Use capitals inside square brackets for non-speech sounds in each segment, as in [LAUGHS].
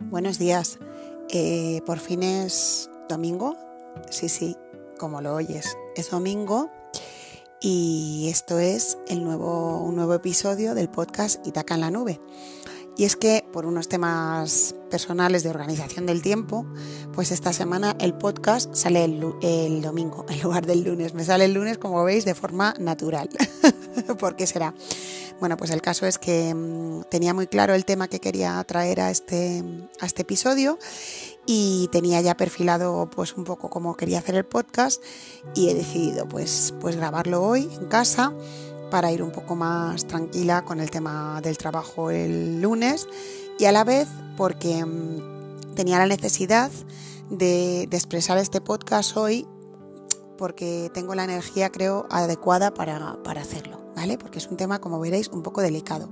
Buenos días. Eh, por fin es domingo. Sí, sí, como lo oyes. Es domingo y esto es el nuevo, un nuevo episodio del podcast Itaca en la Nube. Y es que por unos temas personales de organización del tiempo, pues esta semana el podcast sale el, el, domingo en lugar del lunes. Me sale el lunes, como veis, de forma natural. [LAUGHS] ¿Por qué será? Bueno, pues el caso es que mmm, tenía muy claro el tema que quería traer a este, este episodio y tenía ya perfilado pues un poco cómo quería hacer el podcast y he decidido pues, pues grabarlo hoy en casa para ir un poco más tranquila con el tema del trabajo el lunes y a la vez porque mmm, tenía la necesidad de, de expresar este podcast hoy porque tengo la energía creo adecuada para, para hacerlo. ¿Vale? Porque es un tema, como veréis, un poco delicado.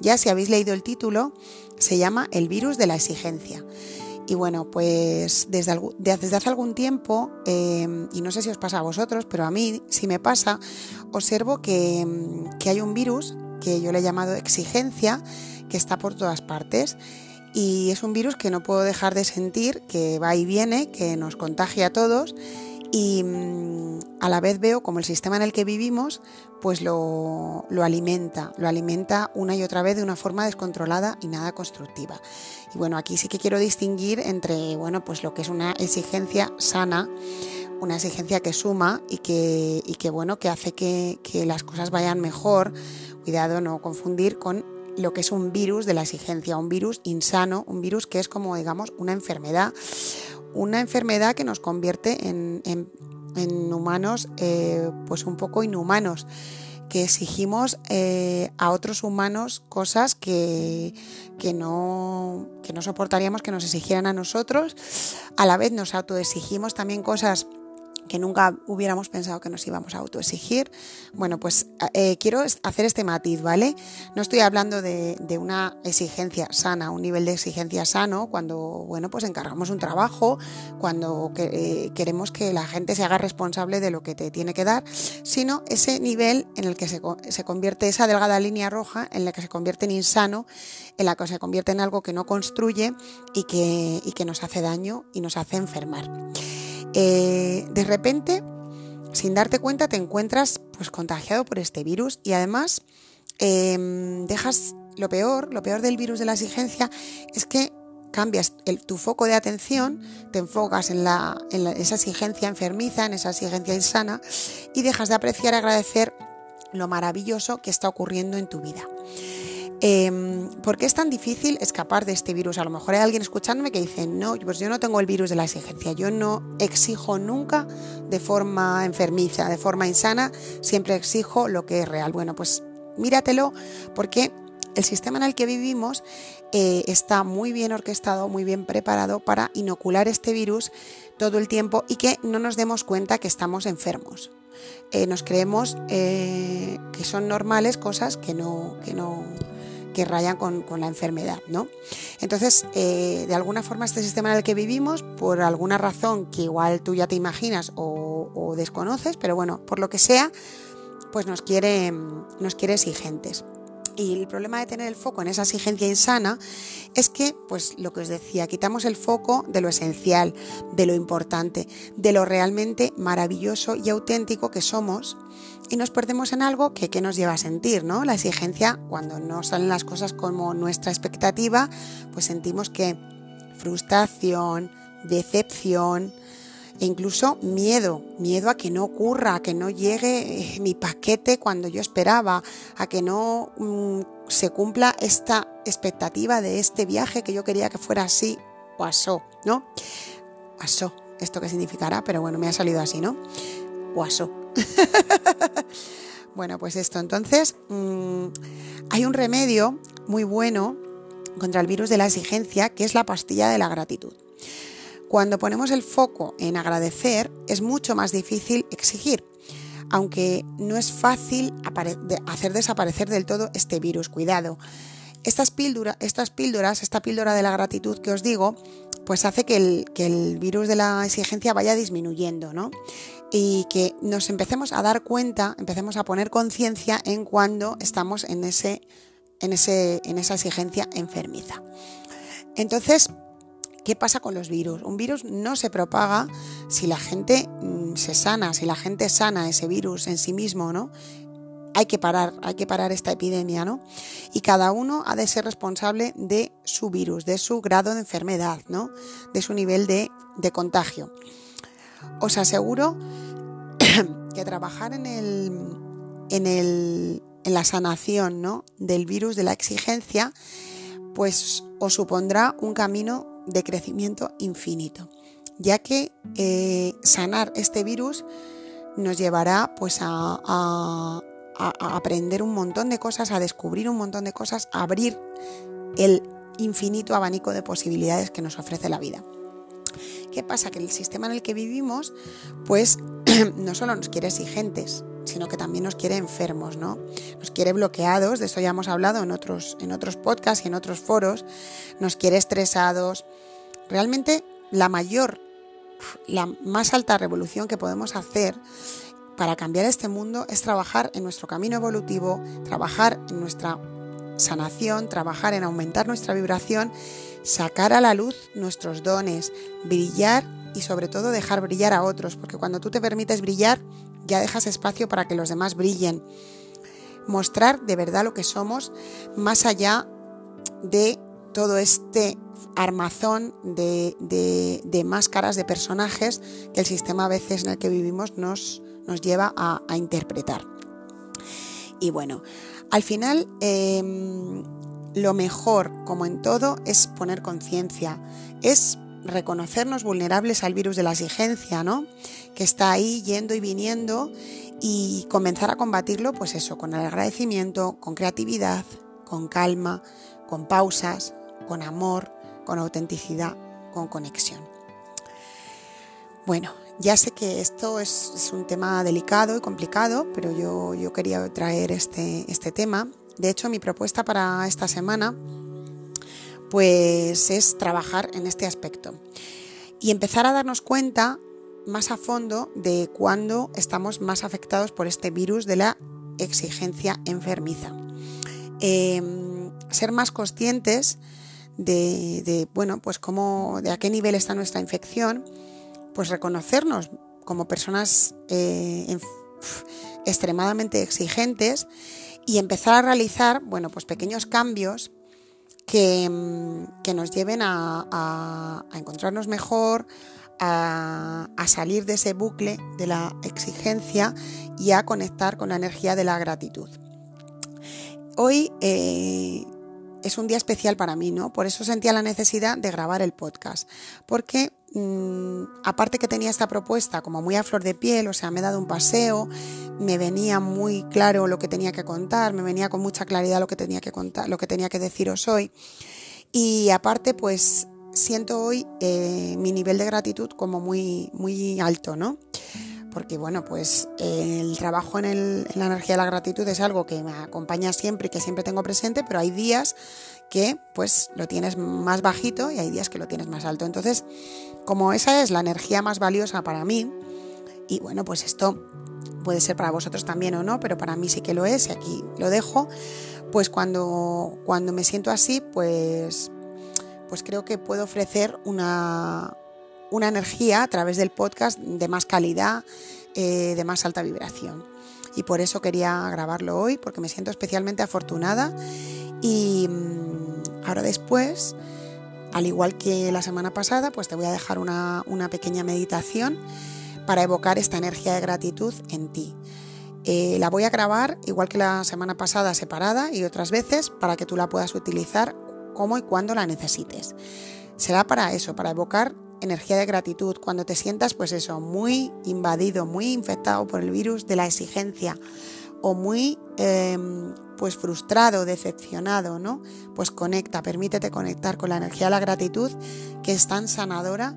Ya si habéis leído el título, se llama El virus de la exigencia. Y bueno, pues desde, desde hace algún tiempo, eh, y no sé si os pasa a vosotros, pero a mí si me pasa, observo que, que hay un virus que yo le he llamado exigencia, que está por todas partes. Y es un virus que no puedo dejar de sentir, que va y viene, que nos contagia a todos y mmm, a la vez veo como el sistema en el que vivimos pues lo, lo, alimenta, lo alimenta una y otra vez de una forma descontrolada y nada constructiva. Y bueno, aquí sí que quiero distinguir entre bueno, pues lo que es una exigencia sana, una exigencia que suma y que, y que bueno, que hace que, que las cosas vayan mejor. Cuidado, no confundir con lo que es un virus de la exigencia, un virus insano, un virus que es como digamos una enfermedad una enfermedad que nos convierte en, en, en humanos eh, pues un poco inhumanos que exigimos eh, a otros humanos cosas que, que, no, que no soportaríamos que nos exigieran a nosotros. A la vez nos autoexigimos también cosas que nunca hubiéramos pensado que nos íbamos a autoexigir. Bueno, pues eh, quiero hacer este matiz, ¿vale? No estoy hablando de, de, una exigencia sana, un nivel de exigencia sano, cuando, bueno, pues encargamos un trabajo, cuando eh, queremos que la gente se haga responsable de lo que te tiene que dar, sino ese nivel en el que se, se convierte esa delgada línea roja, en la que se convierte en insano, en la que se convierte en algo que no construye y que, y que nos hace daño y nos hace enfermar eh, de repente, sin darte cuenta, te encuentras pues contagiado por este virus y además eh, dejas lo peor, lo peor del virus de la exigencia es que cambias tu foco de atención, te enfocas en, la, en esa exigencia enfermiza, en esa exigencia insana y dejas de apreciar y agradecer lo maravilloso que está ocurriendo en tu vida. Eh, ¿Por qué es tan difícil escapar de este virus? A lo mejor hay alguien escuchándome que dice, no, pues yo no tengo el virus de la exigencia, yo no exijo nunca de forma enfermiza, de forma insana, siempre exijo lo que es real. Bueno, pues míratelo porque el sistema en el que vivimos eh, está muy bien orquestado, muy bien preparado para inocular este virus todo el tiempo y que no nos demos cuenta que estamos enfermos. Eh, nos creemos eh, que son normales cosas que no, que no, que rayan con, con la enfermedad, ¿no? Entonces, eh, de alguna forma, este sistema en el que vivimos, por alguna razón que igual tú ya te imaginas o, o desconoces, pero bueno, por lo que sea, pues nos quiere, nos quiere exigentes. Y el problema de tener el foco en esa exigencia insana es que, pues lo que os decía, quitamos el foco de lo esencial, de lo importante, de lo realmente maravilloso y auténtico que somos y nos perdemos en algo que, que nos lleva a sentir, ¿no? La exigencia, cuando no salen las cosas como nuestra expectativa, pues sentimos que frustración, decepción, e incluso miedo, miedo a que no ocurra, a que no llegue mi paquete cuando yo esperaba, a que no mmm, se cumpla esta expectativa de este viaje que yo quería que fuera así, pasó, ¿no? Pasó, esto qué significará, pero bueno, me ha salido así, ¿no? Pasó. [LAUGHS] bueno, pues esto, entonces, mmm, hay un remedio muy bueno contra el virus de la exigencia, que es la pastilla de la gratitud. Cuando ponemos el foco en agradecer, es mucho más difícil exigir, aunque no es fácil hacer desaparecer del todo este virus. Cuidado. Estas, píldora, estas píldoras, esta píldora de la gratitud que os digo, pues hace que el, que el virus de la exigencia vaya disminuyendo, ¿no? Y que nos empecemos a dar cuenta, empecemos a poner conciencia en cuando estamos en, ese, en, ese, en esa exigencia enfermiza. Entonces, ¿qué pasa con los virus? Un virus no se propaga si la gente mm, se sana, si la gente sana ese virus en sí mismo, ¿no? Hay que parar, hay que parar esta epidemia, ¿no? Y cada uno ha de ser responsable de su virus, de su grado de enfermedad, ¿no? De su nivel de, de contagio. Os aseguro [COUGHS] que trabajar en el, en el, en la sanación ¿no? del virus de la exigencia, pues os supondrá un camino de crecimiento infinito, ya que eh, sanar este virus nos llevará pues a, aprender un montón de cosas, a descubrir un montón de cosas, a abrir el infinito abanico de posibilidades que nos ofrece la vida. ¿Qué pasa? Que el sistema en el que vivimos, pues [CLEARS THROAT] no solo nos quiere exigentes, sino que también nos quiere enfermos, ¿no? Nos quiere bloqueados, de eso ya hemos hablado en otros, en otros podcasts y en otros foros, nos quiere estresados. Realmente la mayor, la más alta revolución que podemos hacer para cambiar este mundo es trabajar en nuestro camino evolutivo, trabajar en nuestra sanación, trabajar en aumentar nuestra vibración, sacar a la luz nuestros dones, brillar y sobre todo dejar brillar a otros, porque cuando tú te permites brillar, ya dejas espacio para que los demás brillen. Mostrar de verdad lo que somos más allá de todo este armazón de, máscaras, de personajes que el sistema a veces en el que vivimos nos, lleva a, interpretar. Y bueno, al final em, lo mejor, como en todo, es poner conciencia, es reconocernos vulnerables al virus de la exigencia, ¿no? Que está ahí yendo y viniendo y comenzar a combatirlo, pues eso, con el agradecimiento, con creatividad, con calma, con pausas, con amor, con autenticidad, con conexión. Bueno, ya sé que esto es, un tema delicado y complicado, pero yo, yo quería traer este, este tema. De hecho, mi propuesta para esta semana pues es trabajar en este aspecto y empezar a darnos cuenta más a fondo de cuándo estamos más afectados por este virus de la exigencia enfermiza. Em, ser más conscientes de, bueno, pues cómo, de a qué nivel está nuestra infección, pues reconocernos como personas eh, extremadamente exigentes y empezar a realizar, bueno, pues pequeños cambios Mm, que, nos lleven a, encontrarnos mejor, a, salir de ese bucle de la exigencia y a conectar con la energía de la gratitud. Hoy eh, es un día especial para mí, ¿no? Por eso sentía la necesidad de grabar el podcast, porque mm, aparte que tenía esta propuesta como muy a flor de piel, o sea, me he dado un paseo, me venía muy claro lo que tenía que contar, me venía con mucha claridad lo que tenía que contar, lo que tenía que deciros hoy. Y aparte, pues siento hoy eh, mi nivel de gratitud como muy, muy alto, ¿no? Porque bueno, pues el trabajo en, en la energía de la gratitud es algo que me acompaña siempre y que siempre tengo presente, pero hay días que pues lo tienes más bajito y hay días que lo tienes más alto. Entonces, como esa es la energía más valiosa para mí, y bueno, pues esto puede ser para vosotros también o no, pero para mí sí que lo es y aquí lo dejo. Pues cuando, cuando me siento así, pues, pues creo que puedo ofrecer una, una energía a través del podcast de más calidad, eh, de más alta vibración. Y por eso quería grabarlo hoy, porque me siento especialmente afortunada. Y mm, ahora después, al igual que la semana pasada, pues te voy a dejar una, una pequeña meditación para evocar esta energía de gratitud en ti. Eh, la voy a grabar igual que la semana pasada separada y otras veces para que tú la puedas utilizar como y cuando la necesites. Será para eso, para evocar energía de gratitud cuando te sientas pues eso, muy invadido, muy infectado por el virus de la exigencia o muy em, pues frustrado, decepcionado, ¿no? Pues conecta, permítete conectar con la energía de la gratitud que es tan sanadora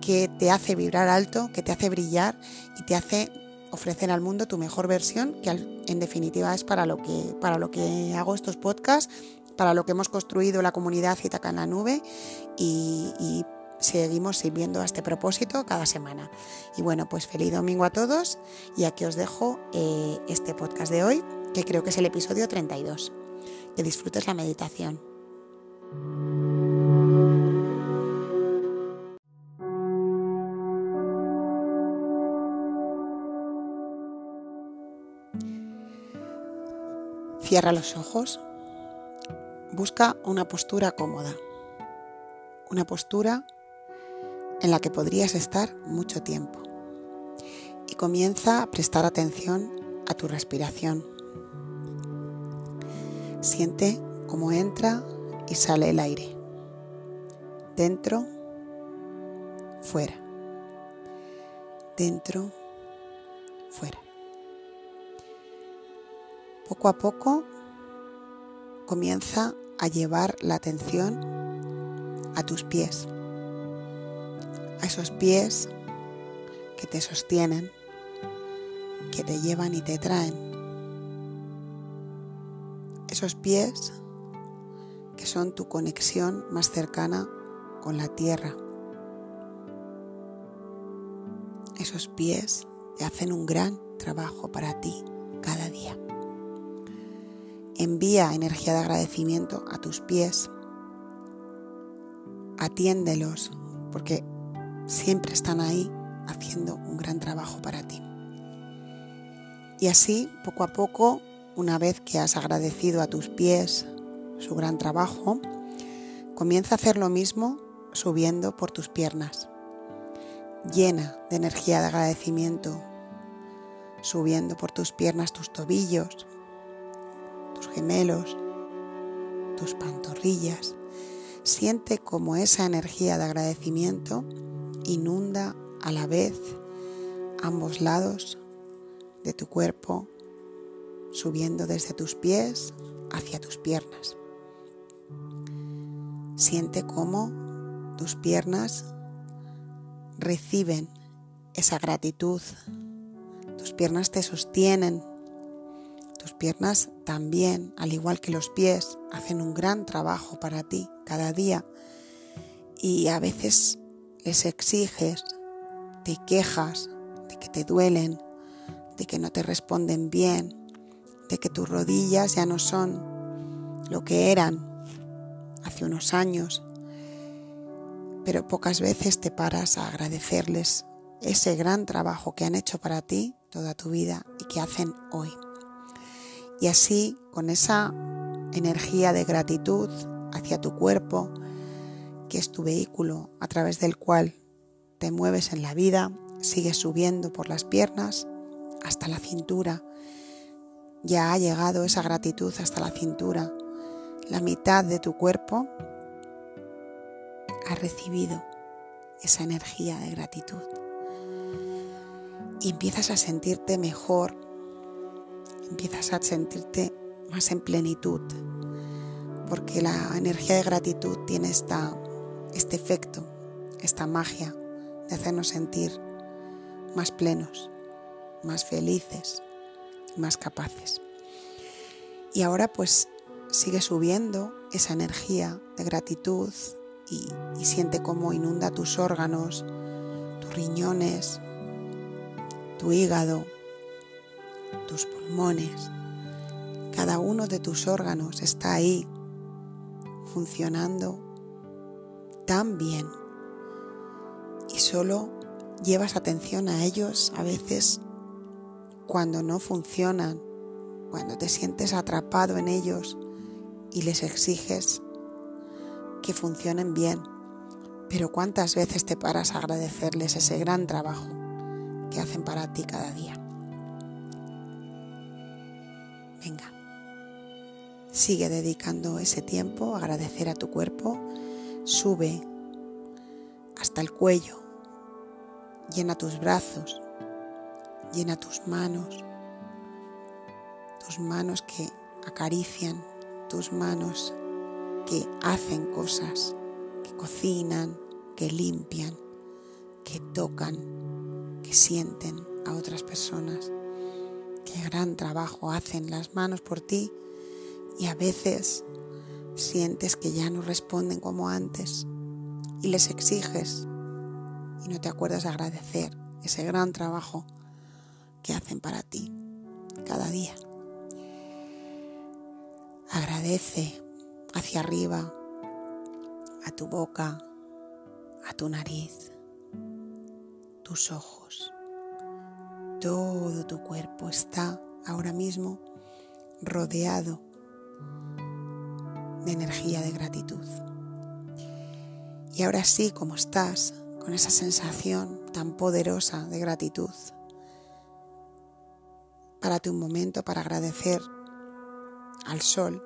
que te hace vibrar alto, que te hace brillar y te hace ofrecer al mundo tu mejor versión, que en definitiva es para lo que, para lo que hago estos podcasts, para lo que hemos construido la comunidad Citaca en la Nube y, seguimos sirviendo a este propósito cada semana. Y bueno, pues feliz domingo a todos y aquí os dejo eh, este podcast de hoy, que creo que es el episodio 32. Que disfrutes la meditación. Cierra los ojos. Busca una postura cómoda. Una postura cómoda en la que podrías estar mucho tiempo. Y comienza a prestar atención a tu respiración. Siente cómo entra y sale el aire. Dentro, fuera. Dentro, fuera. Poco a poco comienza a llevar la atención a tus pies, a esos pies que te sostienen, que te llevan y te traen. Esos pies que son tu conexión más cercana con la tierra. Esos pies te hacen un gran trabajo para ti cada día. Envía energía de agradecimiento a tus pies. Atiéndelos porque siempre están ahí haciendo un gran trabajo para ti. Y así, poco a poco, una vez que has agradecido a tus pies su gran trabajo, comienza a hacer lo mismo subiendo por tus piernas. Llena de energía de agradecimiento, subiendo por tus piernas tus tobillos, gemelos, tus pantorrillas. Siente como esa energía de agradecimiento inunda a la vez ambos lados de tu cuerpo, subiendo desde tus pies hacia tus piernas. Siente cómo tus piernas reciben esa gratitud. Tus piernas te sostienen tus piernas también, al igual que los pies, hacen un gran trabajo para ti cada día y a veces les exiges, te quejas de que te duelen, de que no te responden bien, de que tus rodillas ya no son lo que eran hace unos años, pero pocas veces te paras a agradecerles ese gran trabajo que han hecho para ti toda tu vida y que hacen hoy. Y así, con esa energía de gratitud hacia tu cuerpo, que es tu vehículo a través del cual te mueves en la vida, sigues subiendo por las piernas hasta la cintura. Ya ha llegado esa gratitud hasta la cintura. La mitad de tu cuerpo ha recibido esa energía de gratitud. Y empiezas a sentirte mejor empiezas a sentirte más en plenitud, porque la energía de gratitud tiene esta, este efecto, esta magia de hacernos sentir más plenos, más felices, más capaces. Y ahora pues sigue subiendo esa energía de gratitud y, siente cómo inunda tus órganos, tus riñones, tu hígado, tus pulmones, cada uno de tus órganos está ahí funcionando tan bien y solo llevas atención a ellos a veces cuando no funcionan, cuando te sientes atrapado en ellos y les exiges que funcionen bien. Pero cuántas veces te paras a agradecerles ese gran trabajo que hacen para ti cada día. Venga, sigue dedicando ese tiempo a agradecer a tu cuerpo. Sube hasta el cuello. Llena tus brazos. Llena tus manos. Tus manos que acarician. Tus manos que hacen cosas. Que cocinan. Que limpian. Que tocan. Que sienten a otras personas qué gran trabajo hacen las manos por ti y a veces sientes que ya no responden como antes y les exiges y no te acuerdas de agradecer ese gran trabajo que hacen para ti cada día. Agradece hacia arriba, a tu boca, a tu nariz, tus ojos todo tu cuerpo está ahora mismo rodeado de energía de gratitud. Y ahora sí, como estás, con esa sensación tan poderosa de gratitud, párate un momento para agradecer al sol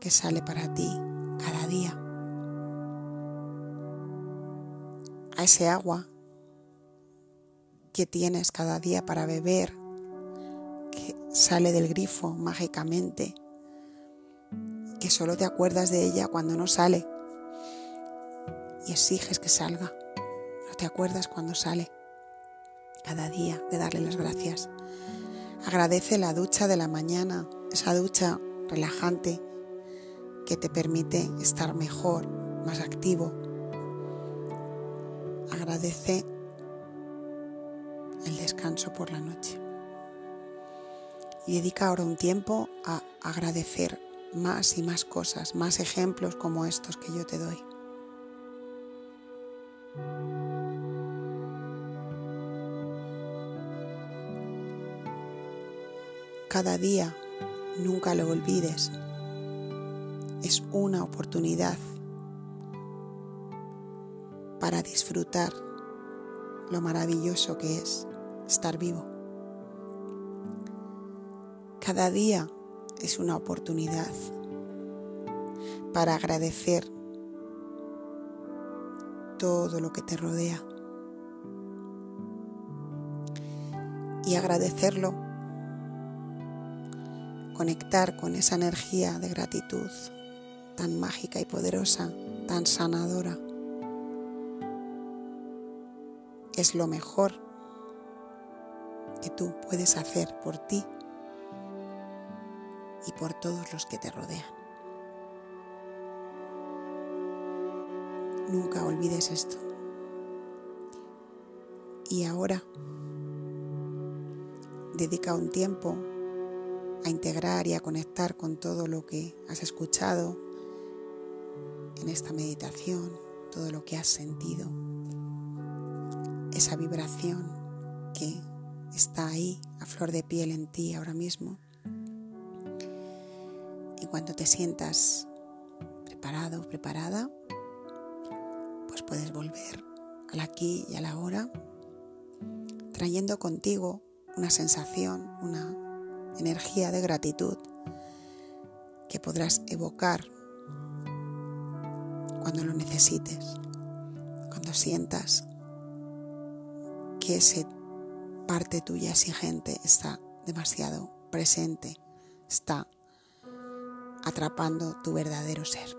que sale para ti cada día, a ese agua que tienes cada día para beber, que sale del grifo mágicamente, que solo te acuerdas de ella cuando no sale y exiges que salga. No te acuerdas cuando sale. Cada día de darle las gracias. Agradece la ducha de la mañana, esa ducha relajante que te permite estar mejor, más activo. Agradece el descanso por la noche. Y dedica ahora un tiempo a agradecer más y más cosas, más ejemplos como estos que yo te doy. Cada día, nunca lo olvides, es una oportunidad para disfrutar lo maravilloso que es estar vivo. Cada día es una oportunidad para agradecer todo lo que te rodea. Y agradecerlo, conectar con esa energía de gratitud tan mágica y poderosa, tan sanadora, es lo mejor que tú puedes hacer por ti y por todos los que te rodean. Nunca olvides esto. Y ahora dedica un tiempo a integrar y a conectar con todo lo que has escuchado en esta meditación, todo lo que has sentido, esa vibración que está ahí a flor de piel en ti ahora mismo. Cuando te sientas preparado, preparada, pues puedes volver al aquí y a la ahora, trayendo contigo una sensación, una energía de gratitud que podrás evocar cuando lo necesites, cuando sientas que esa parte tuya exigente está demasiado presente, está atrapando tu verdadero ser.